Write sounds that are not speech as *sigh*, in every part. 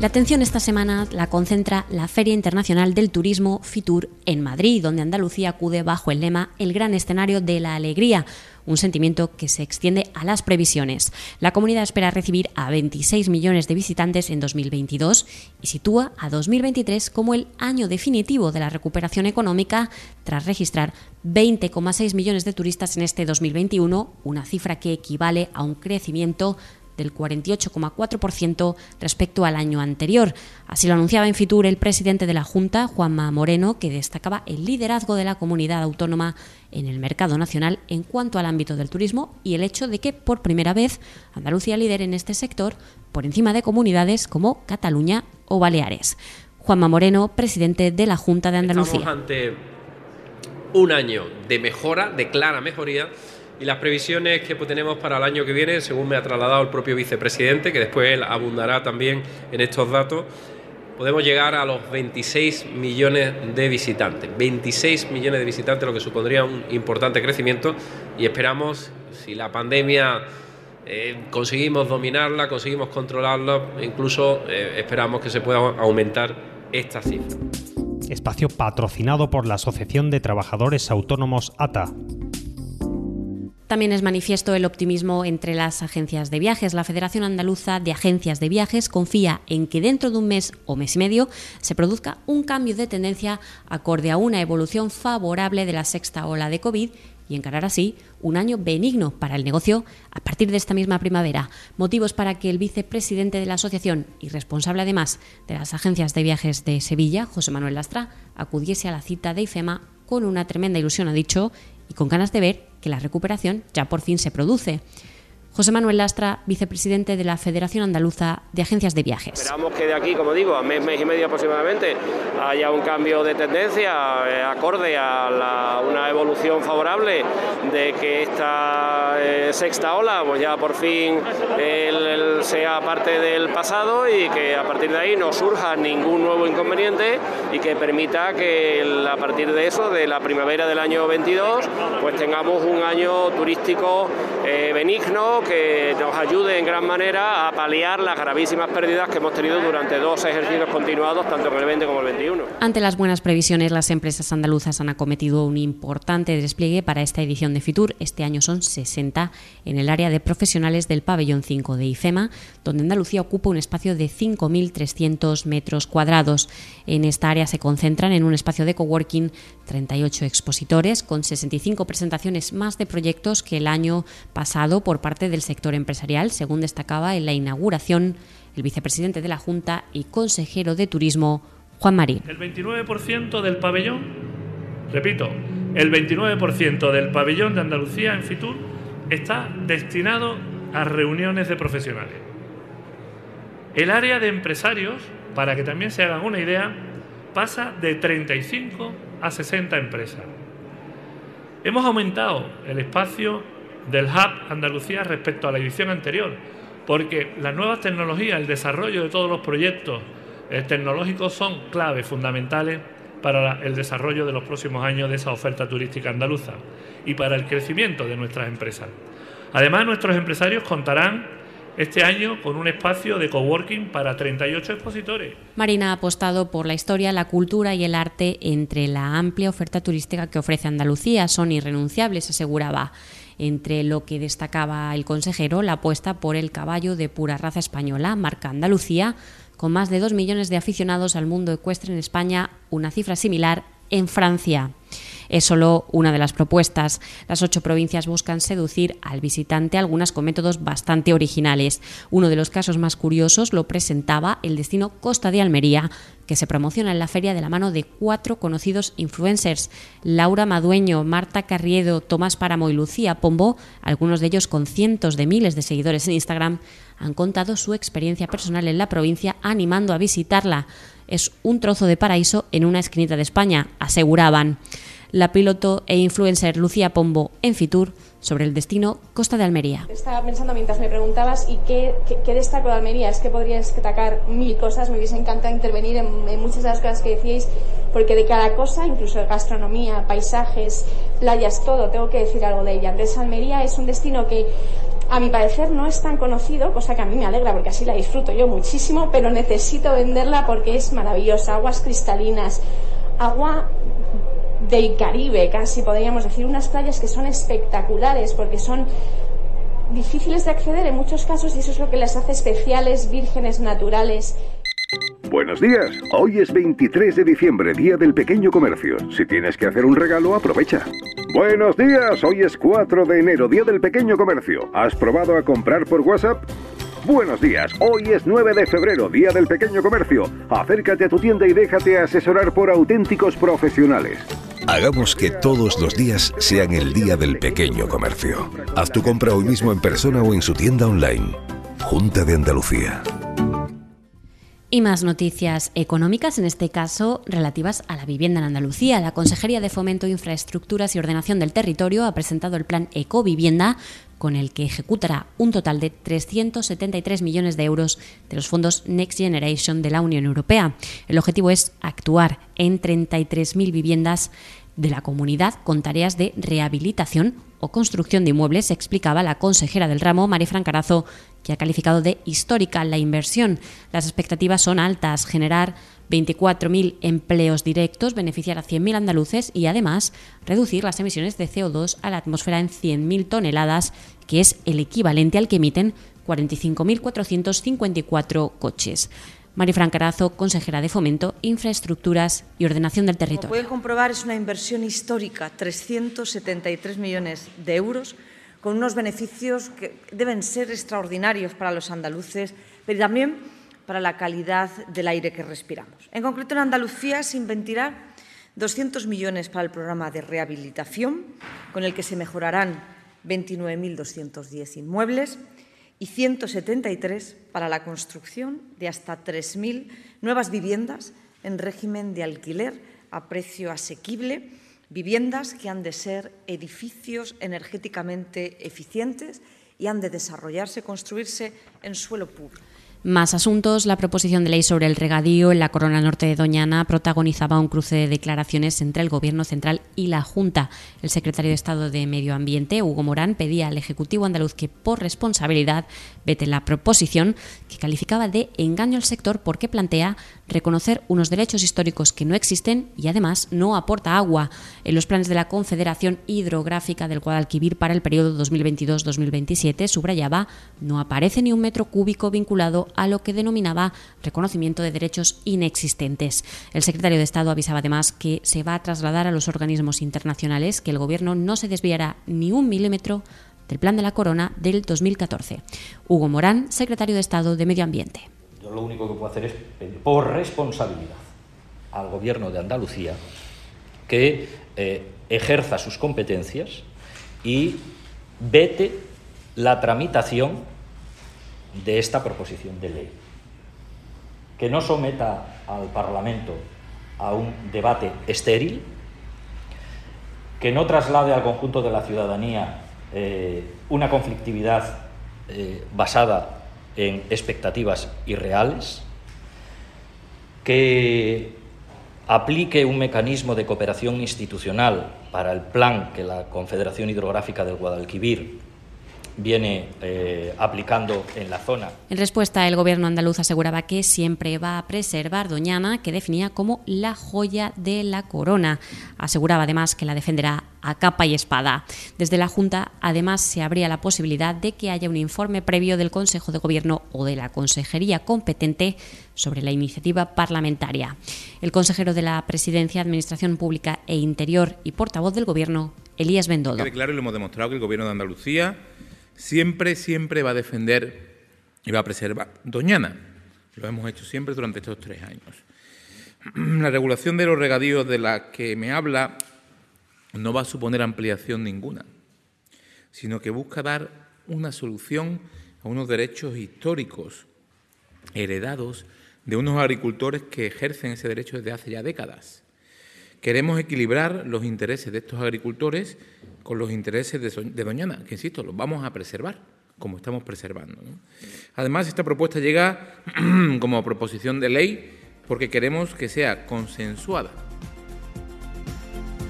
La atención esta semana la concentra la Feria Internacional del Turismo FITUR en Madrid, donde Andalucía acude bajo el lema El gran escenario de la alegría, un sentimiento que se extiende a las previsiones. La comunidad espera recibir a 26 millones de visitantes en 2022 y sitúa a 2023 como el año definitivo de la recuperación económica tras registrar 20,6 millones de turistas en este 2021, una cifra que equivale a un crecimiento del 48,4% respecto al año anterior. Así lo anunciaba en Fitur el presidente de la Junta, Juanma Moreno, que destacaba el liderazgo de la comunidad autónoma en el mercado nacional en cuanto al ámbito del turismo y el hecho de que por primera vez Andalucía lidere en este sector por encima de comunidades como Cataluña o Baleares. Juanma Moreno, presidente de la Junta de Andalucía. Estamos ante un año de mejora, de clara mejoría y las previsiones que tenemos para el año que viene, según me ha trasladado el propio vicepresidente, que después él abundará también en estos datos, podemos llegar a los 26 millones de visitantes. 26 millones de visitantes, lo que supondría un importante crecimiento y esperamos, si la pandemia eh, conseguimos dominarla, conseguimos controlarla, incluso eh, esperamos que se pueda aumentar esta cifra. Espacio patrocinado por la Asociación de Trabajadores Autónomos ATA. También es manifiesto el optimismo entre las agencias de viajes. La Federación Andaluza de Agencias de Viajes confía en que dentro de un mes o mes y medio se produzca un cambio de tendencia acorde a una evolución favorable de la sexta ola de COVID y encarar así un año benigno para el negocio a partir de esta misma primavera. Motivos para que el vicepresidente de la asociación y responsable además de las agencias de viajes de Sevilla, José Manuel Lastra, acudiese a la cita de IFEMA con una tremenda ilusión, ha dicho, y con ganas de ver que la recuperación ya por fin se produce. José Manuel Lastra, vicepresidente de la Federación Andaluza de Agencias de Viajes. Esperamos que de aquí, como digo, a mes, mes y medio aproximadamente, haya un cambio de tendencia eh, acorde a una evolución favorable de que esta eh, sexta ola pues ya por fin sea parte del pasado y que a partir de ahí no surja ningún nuevo inconveniente y que permita que a partir de eso, de la primavera del año 22, pues tengamos un año turístico eh, benigno que nos ayude en gran manera a paliar las gravísimas pérdidas que hemos tenido durante dos ejercicios continuados, tanto en el 20 como el 21. Ante las buenas previsiones, las empresas andaluzas han acometido un importante despliegue para esta edición de Fitur. Este año son 60 en el área de profesionales del pabellón 5 de IFEMA, donde Andalucía ocupa un espacio de 5.300 metros cuadrados. En esta área se concentran en un espacio de coworking 38 expositores con 65 presentaciones más de proyectos que el año pasado por parte del sector empresarial, según destacaba en la inauguración el vicepresidente de la Junta y consejero de Turismo, Juan Marín. El 29% del pabellón, repito, el 29% del pabellón de Andalucía en Fitur está destinado a reuniones de profesionales. El área de empresarios, para que también se hagan una idea, pasa de 35 a 60 empresas. Hemos aumentado el espacio del Hub Andalucía respecto a la edición anterior, porque las nuevas tecnologías, el desarrollo de todos los proyectos eh, tecnológicos son claves fundamentales para el desarrollo de los próximos años de esa oferta turística andaluza y para el crecimiento de nuestras empresas. Además, nuestros empresarios contarán este año con un espacio de coworking para 38 expositores. Marina ha apostado por la historia, la cultura y el arte entre la amplia oferta turística que ofrece Andalucía. Son irrenunciables, aseguraba entre lo que destacaba el consejero la apuesta por el caballo de pura raza española, marca Andalucía, con más de dos millones de aficionados al mundo ecuestre en España, una cifra similar en Francia es solo una de las propuestas. Las ocho provincias buscan seducir al visitante, algunas con métodos bastante originales. Uno de los casos más curiosos lo presentaba el destino Costa de Almería, que se promociona en la feria de la mano de cuatro conocidos influencers, Laura Madueño, Marta Carriedo, Tomás Páramo y Lucía Pombo, algunos de ellos con cientos de miles de seguidores en Instagram, han contado su experiencia personal en la provincia animando a visitarla. Es un trozo de paraíso en una esquinita de España, aseguraban. La piloto e influencer Lucía Pombo en Fitur sobre el destino Costa de Almería. Estaba pensando mientras me preguntabas y qué, qué, destaco de Almería. Es que podrías destacar mil cosas. Me hubiese encantado intervenir en, en, muchas de las cosas que decíais, porque de cada cosa, incluso gastronomía, paisajes, playas, todo, tengo que decir algo de ella. Entonces, Almería es un destino que a mi parecer no es tan conocido, cosa que a mí me alegra porque así la disfruto yo muchísimo, pero necesito venderla porque es maravillosa. Aguas cristalinas, agua del Caribe, casi podríamos decir, unas playas que son espectaculares porque son difíciles de acceder en muchos casos y eso es lo que las hace especiales, vírgenes, naturales. Buenos días, hoy es 23 de diciembre, Día del Pequeño Comercio. Si tienes que hacer un regalo, aprovecha. Buenos días, hoy es 4 de enero, Día del Pequeño Comercio. ¿Has probado a comprar por WhatsApp? Buenos días, hoy es 9 de febrero, Día del Pequeño Comercio. Acércate a tu tienda y déjate asesorar por auténticos profesionales. Hagamos que todos los días sean el Día del Pequeño Comercio. Haz tu compra hoy mismo en persona o en su tienda online. Junta de Andalucía. Y más noticias económicas, en este caso relativas a la vivienda en Andalucía. La Consejería de Fomento, Infraestructuras y Ordenación del Territorio ha presentado el plan Ecovivienda con el que ejecutará un total de 373 millones de euros de los fondos Next Generation de la Unión Europea. El objetivo es actuar en 33.000 viviendas de la comunidad con tareas de rehabilitación o construcción de inmuebles, explicaba la consejera del ramo, María Carazo, que ha calificado de histórica la inversión. Las expectativas son altas, generar 24.000 empleos directos, beneficiar a 100.000 andaluces y además reducir las emisiones de CO2 a la atmósfera en 100.000 toneladas, que es el equivalente al que emiten 45.454 coches. Marifran Carazo, consejera de Fomento, Infraestructuras y Ordenación del Territorio. Como pueden comprobar, es una inversión histórica, 373 millones de euros, con unos beneficios que deben ser extraordinarios para los andaluces, pero también para la calidad del aire que respiramos. En concreto, en Andalucía se invertirá 200 millones para el programa de rehabilitación, con el que se mejorarán 29.210 inmuebles, y 173 para la construcción de hasta 3.000 nuevas viviendas en régimen de alquiler a precio asequible, viviendas que han de ser edificios energéticamente eficientes y han de desarrollarse, construirse en suelo público. Más asuntos. La proposición de ley sobre el regadío en la Corona Norte de Doñana protagonizaba un cruce de declaraciones entre el Gobierno central y la Junta. El secretario de Estado de Medio Ambiente, Hugo Morán, pedía al Ejecutivo andaluz que, por responsabilidad, vete la proposición que calificaba de engaño al sector porque plantea reconocer unos derechos históricos que no existen y, además, no aporta agua. En los planes de la Confederación Hidrográfica del Guadalquivir para el periodo 2022-2027, subrayaba, no aparece ni un metro cúbico vinculado a lo que denominaba reconocimiento de derechos inexistentes. El secretario de Estado avisaba además que se va a trasladar a los organismos internacionales que el Gobierno no se desviará ni un milímetro del Plan de la Corona del 2014. Hugo Morán, secretario de Estado de Medio Ambiente. Lo único que puedo hacer es pedir por responsabilidad al Gobierno de Andalucía que eh, ejerza sus competencias y vete la tramitación de esta proposición de ley. Que no someta al Parlamento a un debate estéril, que no traslade al conjunto de la ciudadanía eh, una conflictividad eh, basada en expectativas irreales, que aplique un mecanismo de cooperación institucional para el plan que la Confederación Hidrográfica del Guadalquivir viene eh, aplicando en la zona. En respuesta, el gobierno andaluz aseguraba que siempre va a preservar Doñana, que definía como la joya de la corona. Aseguraba además que la defenderá a capa y espada. Desde la Junta, además, se abría la posibilidad de que haya un informe previo del Consejo de Gobierno o de la Consejería competente sobre la iniciativa parlamentaria. El consejero de la Presidencia, Administración Pública e Interior y portavoz del Gobierno, Elías Bendodo. claro, y lo hemos demostrado que el Gobierno de Andalucía siempre, siempre va a defender y va a preservar Doñana. Lo hemos hecho siempre durante estos tres años. *clears throat* La regulación de los regadíos de la que me habla no va a suponer ampliación ninguna, sino que busca dar una solución a unos derechos históricos heredados de unos agricultores que ejercen ese derecho desde hace ya décadas, queremos equilibrar los intereses de estos agricultores con los intereses de, Doñana, que insisto, los vamos a preservar, como estamos preservando. Además, esta propuesta llega *clears throat* como proposición de ley porque queremos que sea consensuada.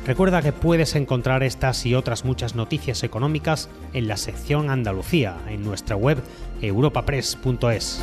Recuerda que puedes encontrar estas y otras muchas noticias económicas en la sección Andalucía, en nuestra web europapress.es.